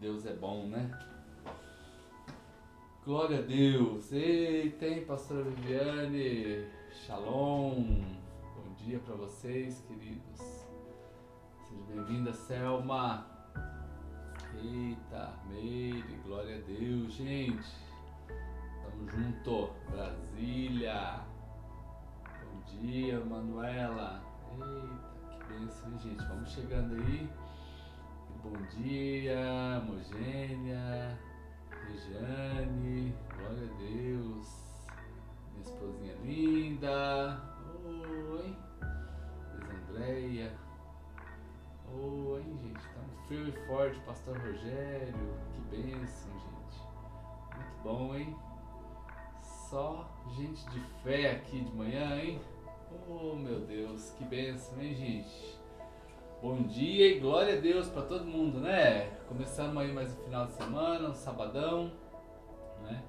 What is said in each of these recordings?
Deus é bom, né? Glória a Deus. Ei, tem pastora Viviane. Shalom. Bom dia para vocês, queridos. Seja bem-vinda, Selma. Eita, Meire, glória a Deus, gente. Tamo junto, Brasília. Bom dia, Manuela. Eita, que bênção, hein, gente? Vamos chegando aí. Bom dia, Mogênia, Regiane, glória a Deus, minha esposinha linda, oi, Luiz Andréia, oi, gente, estamos firme e forte, Pastor Rogério, que bênção, gente, muito bom, hein? Só gente de fé aqui de manhã, hein? Oh, meu Deus, que bênção, hein, gente? Bom dia e glória a Deus para todo mundo, né? Começando aí mais um final de semana, um sabadão, né?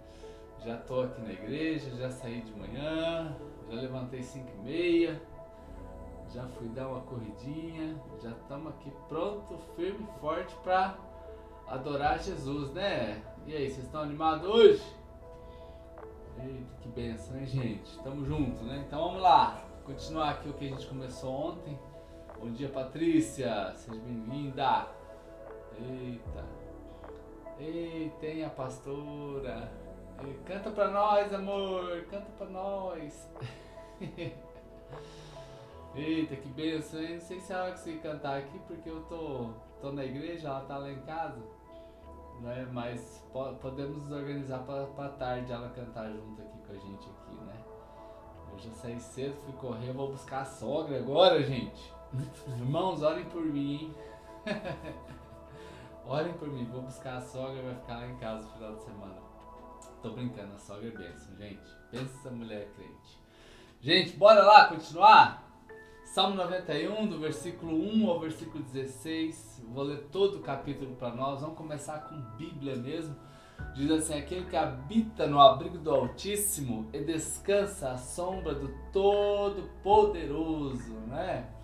Já tô aqui na igreja, já saí de manhã, já levantei 5 e meia, já fui dar uma corridinha, já estamos aqui pronto, firme e forte para adorar Jesus, né? E aí, vocês estão animados hoje? Eita, que benção, hein, gente? Tamo junto, né? Então vamos lá, continuar aqui o que a gente começou ontem Bom dia, Patrícia. Seja bem-vinda. Eita. Ei, tem a pastora. Canta pra nós, amor. Canta pra nós. Eita, que benção, hein? Não sei se a hora que você cantar aqui, porque eu tô, tô na igreja, ela tá lá em casa. Né? Mas po podemos nos organizar pra, pra tarde ela cantar junto aqui com a gente aqui, né? Eu já saí cedo, fui correr, vou buscar a sogra agora, gente. Irmãos, orem por mim. orem por mim. Vou buscar a sogra, vai ficar lá em casa no final de semana. Tô brincando, a sogra é bênção, gente. Pensa essa mulher crente. Gente, bora lá continuar? Salmo 91, do versículo 1 ao versículo 16. Vou ler todo o capítulo para nós. Vamos começar com Bíblia mesmo. Diz assim: Aquele que habita no abrigo do Altíssimo e descansa à sombra do Todo-Poderoso, né?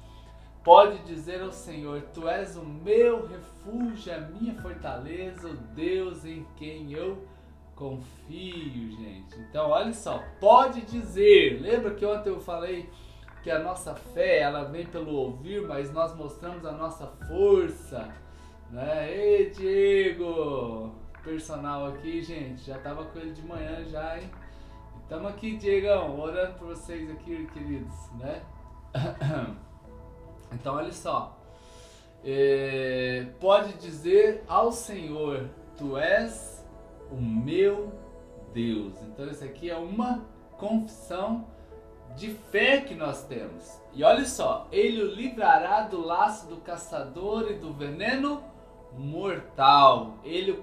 Pode dizer ao Senhor: Tu és o meu refúgio, a minha fortaleza, o Deus em quem eu confio, gente. Então, olha só, pode dizer. Lembra que ontem eu falei que a nossa fé, ela vem pelo ouvir, mas nós mostramos a nossa força, né? Ei, Diego, personal aqui, gente, já tava com ele de manhã já, hein? Estamos aqui, Diegão, orando por vocês aqui, queridos, né? Então, olha só. É, pode dizer ao Senhor: Tu és o meu Deus. Então, isso aqui é uma confissão de fé que nós temos. E olha só: Ele o livrará do laço do caçador e do veneno mortal. Ele,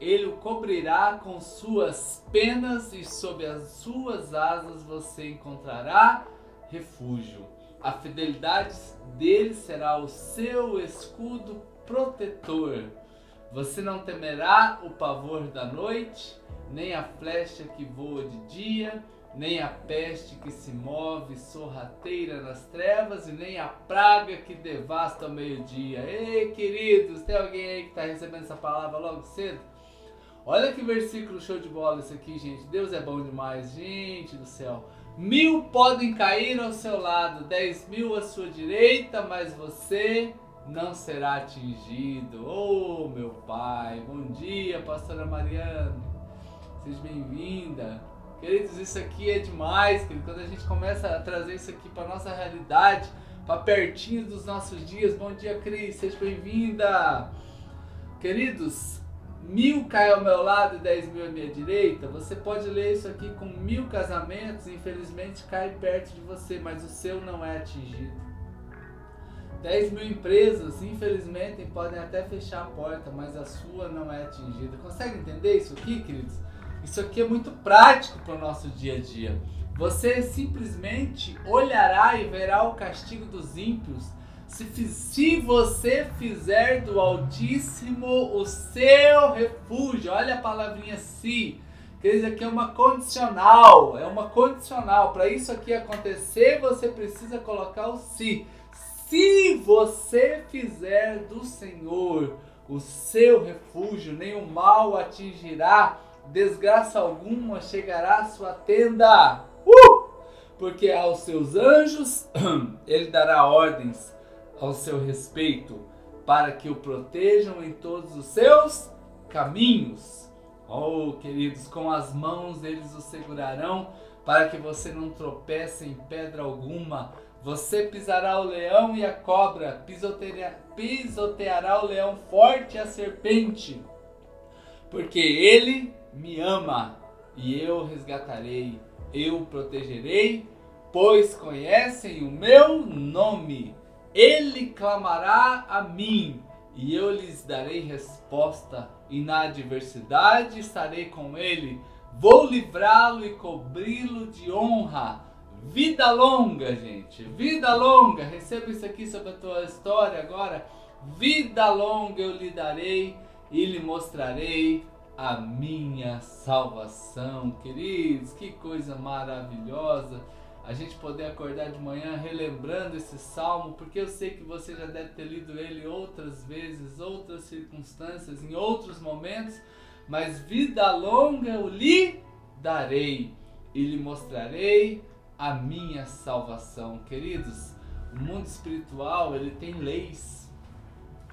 ele o cobrirá com suas penas e sob as suas asas você encontrará refúgio. A fidelidade dele será o seu escudo protetor. Você não temerá o pavor da noite, nem a flecha que voa de dia, nem a peste que se move sorrateira nas trevas, e nem a praga que devasta ao meio-dia. Ei, queridos, tem alguém aí que está recebendo essa palavra logo cedo? Olha que versículo show de bola esse aqui, gente. Deus é bom demais, gente do céu. Mil podem cair ao seu lado, dez mil à sua direita, mas você não será atingido. Oh, meu Pai, bom dia, pastora Mariana. Seja bem-vinda. Queridos, isso aqui é demais, querido. Quando a gente começa a trazer isso aqui para nossa realidade, para pertinho dos nossos dias. Bom dia, Cris, seja bem-vinda. Queridos, mil cai ao meu lado e dez mil à minha direita, você pode ler isso aqui com mil casamentos, infelizmente cai perto de você, mas o seu não é atingido. Dez mil empresas, infelizmente, podem até fechar a porta, mas a sua não é atingida. Consegue entender isso aqui, queridos? Isso aqui é muito prático para o nosso dia a dia. Você simplesmente olhará e verá o castigo dos ímpios se, se você fizer do Altíssimo o seu refúgio, olha a palavrinha se. Que isso aqui é uma condicional, é uma condicional. Para isso aqui acontecer, você precisa colocar o se. Se você fizer do Senhor o seu refúgio, o mal atingirá, desgraça alguma chegará à sua tenda. Uh! Porque aos seus anjos ele dará ordens ao seu respeito, para que o protejam em todos os seus caminhos. Oh, queridos, com as mãos eles o segurarão, para que você não tropece em pedra alguma. Você pisará o leão e a cobra, pisoteará o leão forte e a serpente, porque ele me ama e eu resgatarei, eu protegerei, pois conhecem o meu nome. Ele clamará a mim e eu lhes darei resposta, e na adversidade estarei com ele. Vou livrá-lo e cobri-lo de honra. Vida longa, gente. Vida longa. Receba isso aqui sobre a tua história agora. Vida longa eu lhe darei e lhe mostrarei a minha salvação. Queridos, que coisa maravilhosa a gente poder acordar de manhã relembrando esse salmo, porque eu sei que você já deve ter lido ele outras vezes, outras circunstâncias, em outros momentos, mas vida longa eu lhe darei e lhe mostrarei a minha salvação. Queridos, o mundo espiritual, ele tem leis,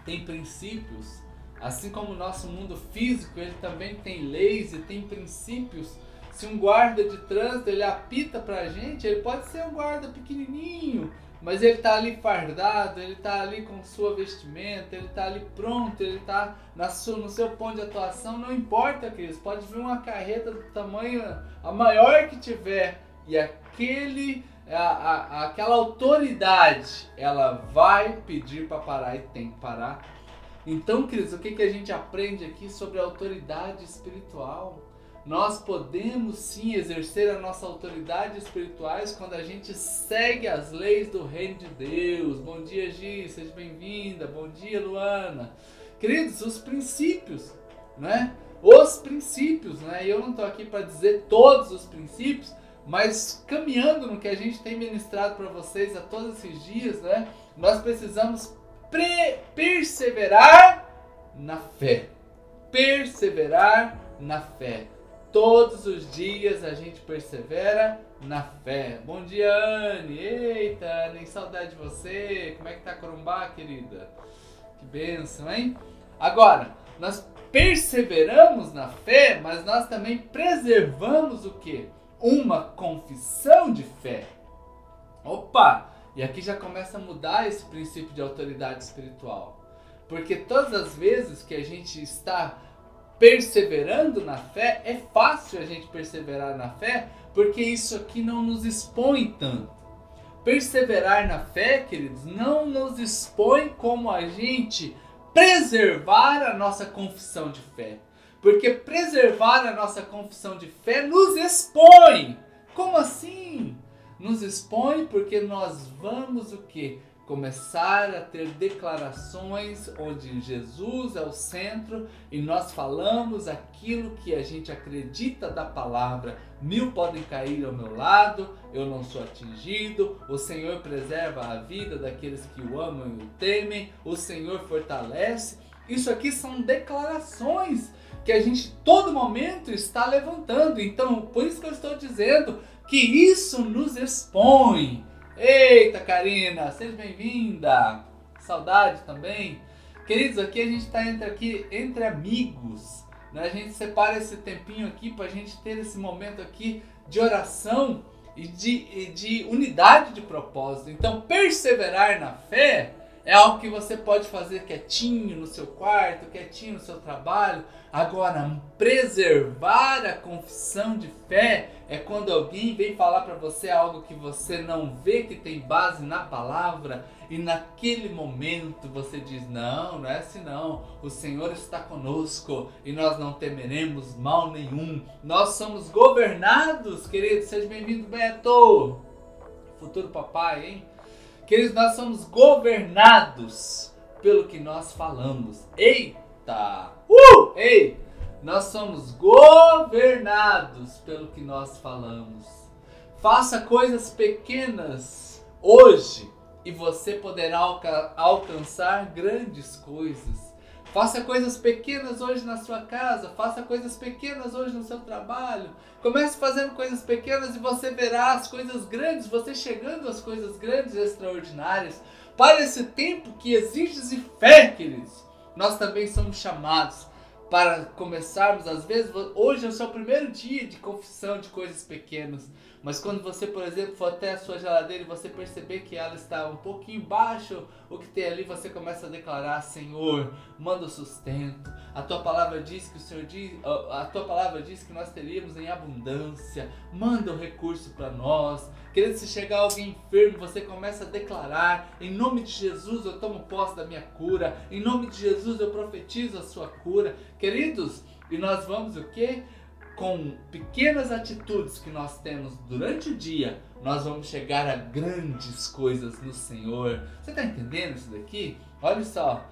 tem princípios, assim como o nosso mundo físico, ele também tem leis e tem princípios se um guarda de trânsito ele apita pra gente, ele pode ser um guarda pequenininho, mas ele tá ali fardado, ele tá ali com sua vestimenta, ele tá ali pronto, ele tá na sua, no seu ponto de atuação, não importa, Cris, pode vir uma carreta do tamanho a maior que tiver e aquele a, a, aquela autoridade, ela vai pedir para parar e tem que parar. Então, Cris, o que, que a gente aprende aqui sobre a autoridade espiritual? Nós podemos sim exercer a nossa autoridade espirituais quando a gente segue as leis do reino de Deus. Bom dia, Gi, seja bem-vinda. Bom dia, Luana. Queridos, os princípios, né? Os princípios, né? Eu não estou aqui para dizer todos os princípios, mas caminhando no que a gente tem ministrado para vocês a todos esses dias, né? Nós precisamos perseverar na fé. Perseverar na fé. Todos os dias a gente persevera na fé. Bom dia, Anne. Eita, nem saudade de você. Como é que tá Corumbá, querida? Que benção, hein? Agora, nós perseveramos na fé, mas nós também preservamos o que? Uma confissão de fé. Opa! E aqui já começa a mudar esse princípio de autoridade espiritual. Porque todas as vezes que a gente está perseverando na fé, é fácil a gente perseverar na fé, porque isso aqui não nos expõe tanto. Perseverar na fé, queridos, não nos expõe como a gente preservar a nossa confissão de fé. Porque preservar a nossa confissão de fé nos expõe. Como assim? Nos expõe porque nós vamos o que? Começar a ter declarações onde Jesus é o centro e nós falamos aquilo que a gente acredita da palavra. Mil podem cair ao meu lado, eu não sou atingido. O Senhor preserva a vida daqueles que o amam e o temem. O Senhor fortalece. Isso aqui são declarações que a gente todo momento está levantando. Então, por isso que eu estou dizendo que isso nos expõe Eita, Karina, seja bem-vinda. Saudade também. Queridos, aqui a gente está entre, aqui, entre amigos. Né? A gente separa esse tempinho aqui para a gente ter esse momento aqui de oração e de, de unidade de propósito. Então, perseverar na fé é algo que você pode fazer quietinho no seu quarto, quietinho no seu trabalho. Agora, preservar a confissão de fé é quando alguém vem falar para você algo que você não vê que tem base na palavra e naquele momento você diz: Não, não é assim não. O Senhor está conosco e nós não temeremos mal nenhum. Nós somos governados, querido. Seja bem-vindo, Beto. Futuro papai, hein? Queridos, nós somos governados pelo que nós falamos. Eita! Uh! Ei! Nós somos governados pelo que nós falamos. Faça coisas pequenas hoje e você poderá alca alcançar grandes coisas. Faça coisas pequenas hoje na sua casa, faça coisas pequenas hoje no seu trabalho. Comece fazendo coisas pequenas e você verá as coisas grandes, você chegando às coisas grandes e extraordinárias. Para esse tempo que exige fé, queridos, nós também somos chamados para começarmos, às vezes, hoje é o seu primeiro dia de confissão de coisas pequenas. Mas quando você, por exemplo, for até a sua geladeira e você perceber que ela está um pouquinho baixo, o que tem ali, você começa a declarar: Senhor, manda o sustento. A tua palavra diz que o Senhor diz, a tua palavra diz que nós teríamos em abundância. Manda o recurso para nós. Querido, se chegar alguém enfermo, você começa a declarar: Em nome de Jesus eu tomo posse da minha cura. Em nome de Jesus eu profetizo a sua cura. Queridos, e nós vamos o quê? com pequenas atitudes que nós temos durante o dia, nós vamos chegar a grandes coisas no Senhor. Você está entendendo isso daqui? Olha só,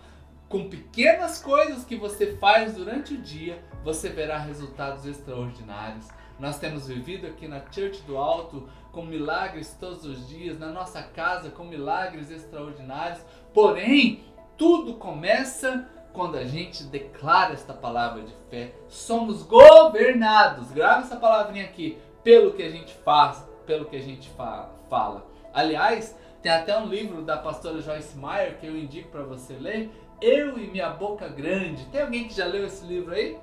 com pequenas coisas que você faz durante o dia, você verá resultados extraordinários. Nós temos vivido aqui na Church do Alto com milagres todos os dias, na nossa casa com milagres extraordinários. Porém, tudo começa quando a gente declara esta palavra de fé, somos governados, grava essa palavrinha aqui, pelo que a gente faz, pelo que a gente fa fala. Aliás, tem até um livro da pastora Joyce Meyer que eu indico para você ler, Eu e Minha Boca Grande. Tem alguém que já leu esse livro aí?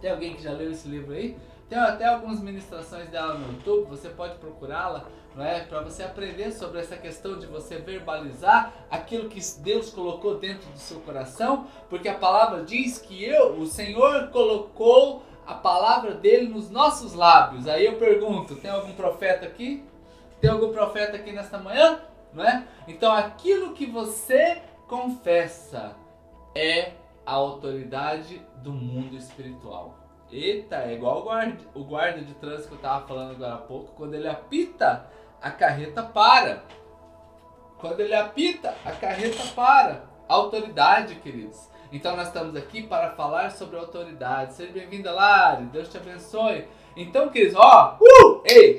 Tem alguém que já leu esse livro aí? Tem até algumas ministrações dela no YouTube, você pode procurá-la, não é? Para você aprender sobre essa questão de você verbalizar aquilo que Deus colocou dentro do seu coração, porque a palavra diz que eu, o Senhor colocou a palavra dele nos nossos lábios. Aí eu pergunto, tem algum profeta aqui? Tem algum profeta aqui nesta manhã? Não é? Então aquilo que você confessa é a autoridade do mundo espiritual. Eita, é igual o guarda, o guarda de trânsito que eu tava falando agora há pouco. Quando ele apita, a carreta para. Quando ele apita, a carreta para. Autoridade, queridos. Então nós estamos aqui para falar sobre autoridade. Seja bem-vinda, Lari. Deus te abençoe. Então, queridos, ó, uh, ei,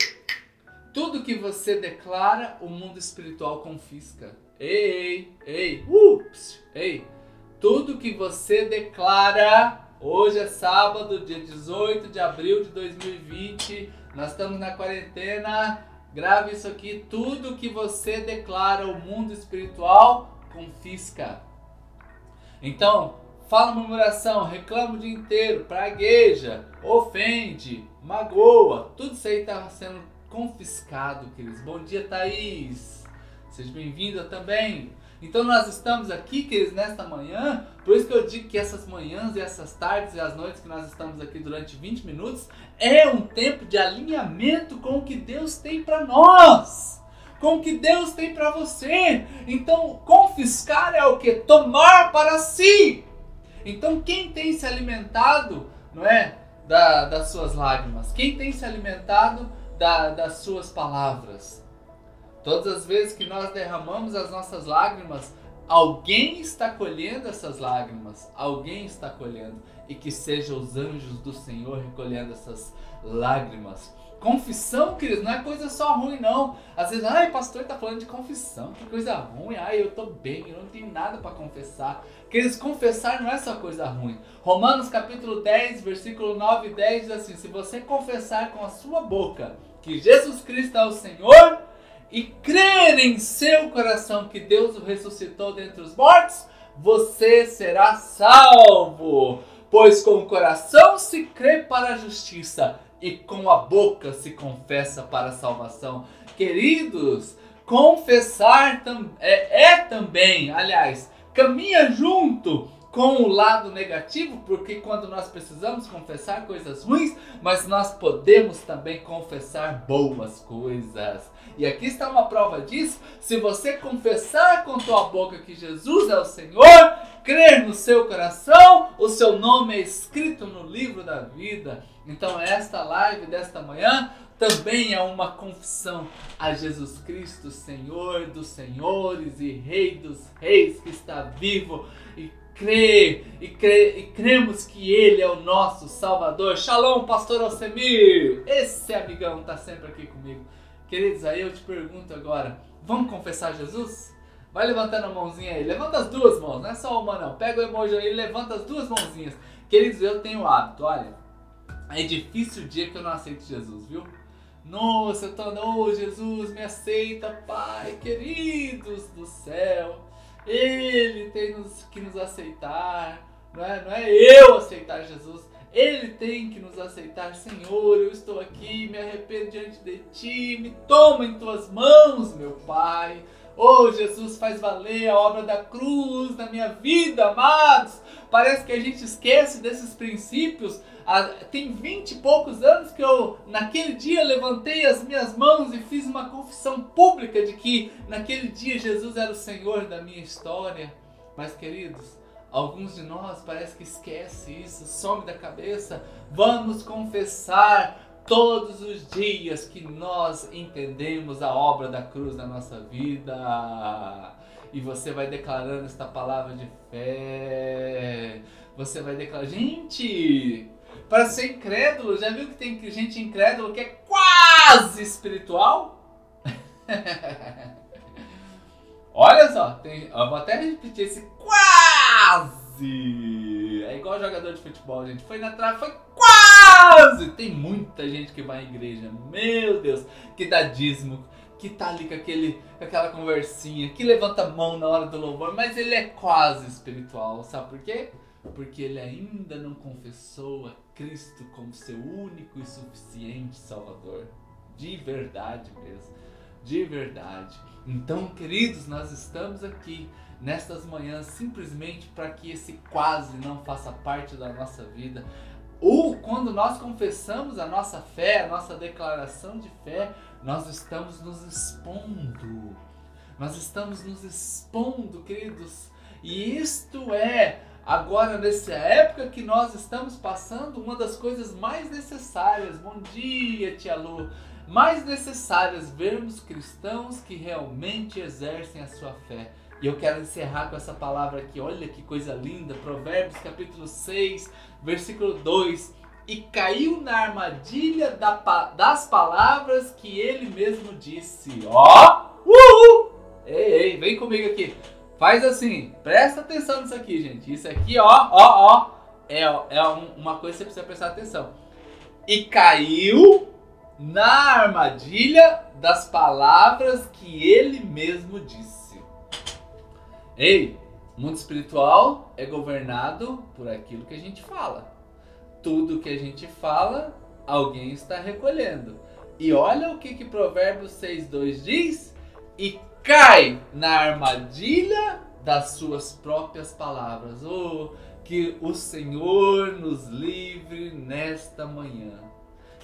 tudo que você declara, o mundo espiritual confisca. Ei, ei, ei, uh, ei. Tudo que você declara, Hoje é sábado, dia 18 de abril de 2020. Nós estamos na quarentena. Grave isso aqui. Tudo que você declara o mundo espiritual confisca. Então, fala murmuração, reclama o dia inteiro, pragueja, ofende, magoa. Tudo isso aí está sendo confiscado, queridos. Bom dia, Thaís. Seja bem-vinda também. Então nós estamos aqui, queridos, nesta manhã, por isso que eu digo que essas manhãs e essas tardes e as noites que nós estamos aqui durante 20 minutos é um tempo de alinhamento com o que Deus tem para nós, com o que Deus tem para você. Então, confiscar é o que? Tomar para si. Então, quem tem se alimentado, não é? Da, das suas lágrimas? Quem tem se alimentado da, das suas palavras? Todas as vezes que nós derramamos as nossas lágrimas, alguém está colhendo essas lágrimas, alguém está colhendo, e que sejam os anjos do Senhor recolhendo essas lágrimas. Confissão, queridos, não é coisa só ruim, não. Às vezes, ai, pastor está falando de confissão, que coisa ruim. Ai, eu estou bem, eu não tenho nada para confessar. Queridos, confessar não é só coisa ruim. Romanos capítulo 10, versículo 9 e 10 diz assim: Se você confessar com a sua boca que Jesus Cristo é o Senhor e crer em seu coração que Deus o ressuscitou dentre os mortos, você será salvo. Pois com o coração se crê para a justiça e com a boca se confessa para a salvação. Queridos, confessar é, é também, aliás, caminha junto com o lado negativo, porque quando nós precisamos confessar coisas ruins, mas nós podemos também confessar boas coisas. E aqui está uma prova disso. Se você confessar com tua boca que Jesus é o Senhor, crer no seu coração, o seu nome é escrito no livro da vida. Então, esta live desta manhã também é uma confissão a Jesus Cristo, Senhor dos senhores e Rei dos reis, que está vivo e crê e, crê, e cremos que Ele é o nosso Salvador. Shalom, Pastor Alcemir! Esse amigão está sempre aqui comigo. Queridos, aí eu te pergunto agora: vamos confessar Jesus? Vai levantando a mãozinha aí. Levanta as duas mãos, não é só uma não. Pega o emoji aí e levanta as duas mãozinhas. Queridos, eu tenho o hábito, olha. É difícil o dia que eu não aceito Jesus, viu? Nossa, eu tô, oh, Jesus, me aceita, Pai, queridos do céu. Ele tem nos, que nos aceitar. Não é, não é eu aceitar Jesus. Ele tem que nos aceitar, Senhor. Eu estou aqui, me arrependo diante de Ti. Me toma em Tuas mãos, meu Pai. Oh, Jesus, faz valer a obra da cruz na minha vida, amados. Parece que a gente esquece desses princípios. Ah, tem vinte e poucos anos que eu, naquele dia, levantei as minhas mãos e fiz uma confissão pública de que naquele dia Jesus era o Senhor da minha história. Mas, queridos, alguns de nós parece que esquece isso, some da cabeça. Vamos confessar todos os dias que nós entendemos a obra da cruz na nossa vida. E você vai declarando esta palavra de fé. Você vai declarar. Gente, para ser incrédulo, já viu que tem gente incrédulo que é quase espiritual? Olha só, tem, eu vou até repetir esse quase. É igual jogador de futebol, gente. Foi na trave, foi quase. Tem muita gente que vai à igreja, meu Deus, que dá dízimo, que tá ali com, aquele, com aquela conversinha, que levanta a mão na hora do louvor, mas ele é quase espiritual, sabe por quê? Porque ele ainda não confessou a Cristo como seu único e suficiente Salvador. De verdade mesmo, de verdade. Então, queridos, nós estamos aqui nestas manhãs simplesmente para que esse quase não faça parte da nossa vida. Ou quando nós confessamos a nossa fé, a nossa declaração de fé, nós estamos nos expondo. Nós estamos nos expondo, queridos. E isto é, agora nessa época que nós estamos passando, uma das coisas mais necessárias. Bom dia, tia Lu. Mais necessárias vermos cristãos que realmente exercem a sua fé. E eu quero encerrar com essa palavra aqui. Olha que coisa linda. Provérbios capítulo 6, versículo 2. E caiu na armadilha da, das palavras que ele mesmo disse. Ó! Uhul! Ei, ei, vem comigo aqui. Faz assim, presta atenção nisso aqui, gente. Isso aqui, ó, ó, ó, é, é uma coisa que você precisa prestar atenção. E caiu na armadilha das palavras que ele mesmo disse. Ei, mundo espiritual é governado por aquilo que a gente fala. Tudo que a gente fala, alguém está recolhendo. E olha o que, que Provérbios 6,2 diz: e cai na armadilha das suas próprias palavras. Oh, que o Senhor nos livre nesta manhã.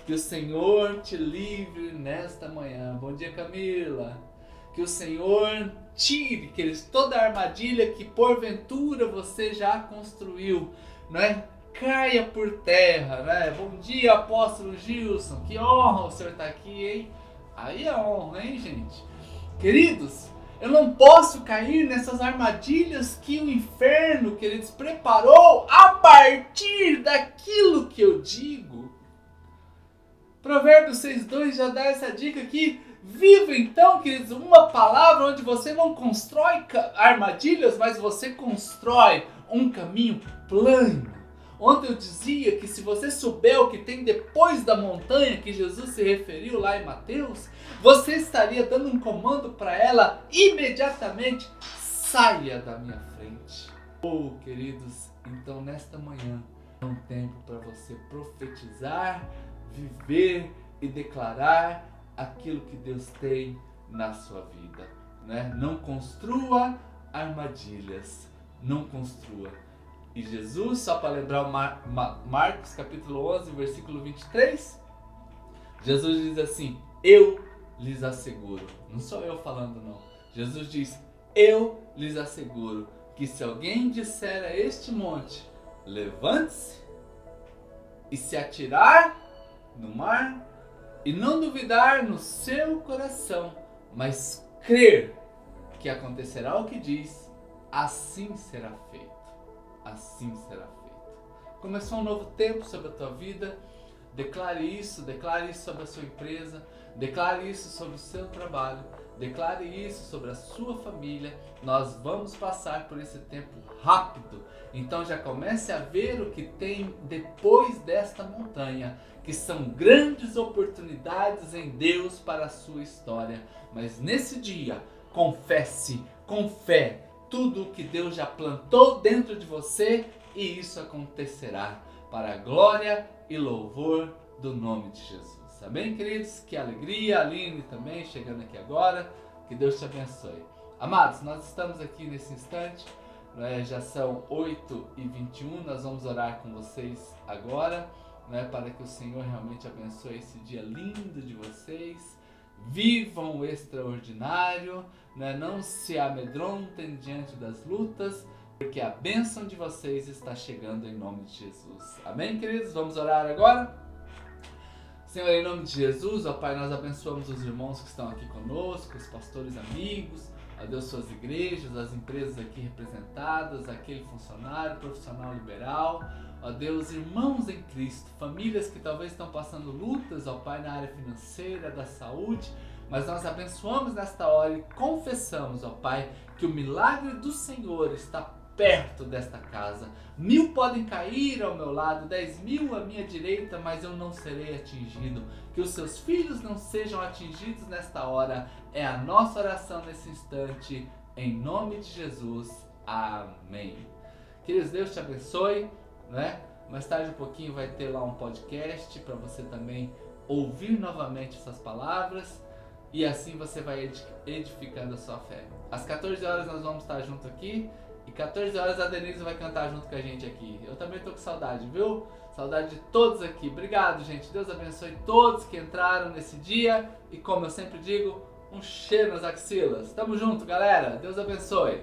Que o Senhor te livre nesta manhã. Bom dia, Camila. Que o Senhor tire que toda a armadilha que porventura você já construiu, não é? Caia por terra, né? Bom dia, apóstolo Gilson. Que honra o senhor estar tá aqui, hein? Aí é honra, hein, gente? Queridos, eu não posso cair nessas armadilhas que o inferno, queridos, preparou a partir daquilo que eu digo. Provérbios 6,2 já dá essa dica aqui. Viva então, queridos, uma palavra onde você não constrói armadilhas, mas você constrói um caminho plano. Ontem eu dizia que se você souber o que tem depois da montanha que Jesus se referiu lá em Mateus, você estaria dando um comando para ela imediatamente: saia da minha frente. Oh, queridos, então nesta manhã é um tempo para você profetizar, viver e declarar aquilo que Deus tem na sua vida. Né? Não construa armadilhas, não construa. E Jesus, só para lembrar Mar Mar Marcos capítulo 11, versículo 23, Jesus diz assim: Eu lhes asseguro, não sou eu falando não. Jesus diz: Eu lhes asseguro que se alguém disser a este monte, levante-se e se atirar no mar, e não duvidar no seu coração, mas crer que acontecerá o que diz, assim será feito. Assim será feito. Começou um novo tempo sobre a tua vida. Declare isso, declare isso sobre a sua empresa, declare isso sobre o seu trabalho, Declare isso sobre a sua família. Nós vamos passar por esse tempo rápido. Então já comece a ver o que tem depois desta montanha, que são grandes oportunidades em Deus para a sua história. Mas nesse dia, confesse com fé tudo o que Deus já plantou dentro de você e isso acontecerá para a glória e louvor do nome de Jesus. Amém, queridos? Que alegria, Aline também chegando aqui agora. Que Deus te abençoe. Amados, nós estamos aqui nesse instante, né, já são 8 e 21 nós vamos orar com vocês agora, né, para que o Senhor realmente abençoe esse dia lindo de vocês. Vivam o extraordinário, né, não se amedrontem diante das lutas, porque a bênção de vocês está chegando em nome de Jesus. Amém, queridos? Vamos orar agora? Senhor, em nome de Jesus, ó Pai, nós abençoamos os irmãos que estão aqui conosco, os pastores amigos, ó Deus, suas igrejas, as empresas aqui representadas, aquele funcionário, profissional liberal, ó Deus, irmãos em Cristo, famílias que talvez estão passando lutas, ó Pai, na área financeira, da saúde, mas nós abençoamos nesta hora e confessamos, ó Pai, que o milagre do Senhor está perto desta casa. Mil podem cair ao meu lado, dez mil à minha direita, mas eu não serei atingido. Que os seus filhos não sejam atingidos nesta hora. É a nossa oração nesse instante. Em nome de Jesus. Amém. Queridos, Deus te abençoe, né? Mais tarde um pouquinho vai ter lá um podcast para você também ouvir novamente essas palavras e assim você vai edificando a sua fé. Às 14 horas nós vamos estar junto aqui. E 14 horas a Denise vai cantar junto com a gente aqui. Eu também tô com saudade, viu? Saudade de todos aqui. Obrigado, gente. Deus abençoe todos que entraram nesse dia. E como eu sempre digo, um cheiro nas axilas. Tamo junto, galera. Deus abençoe.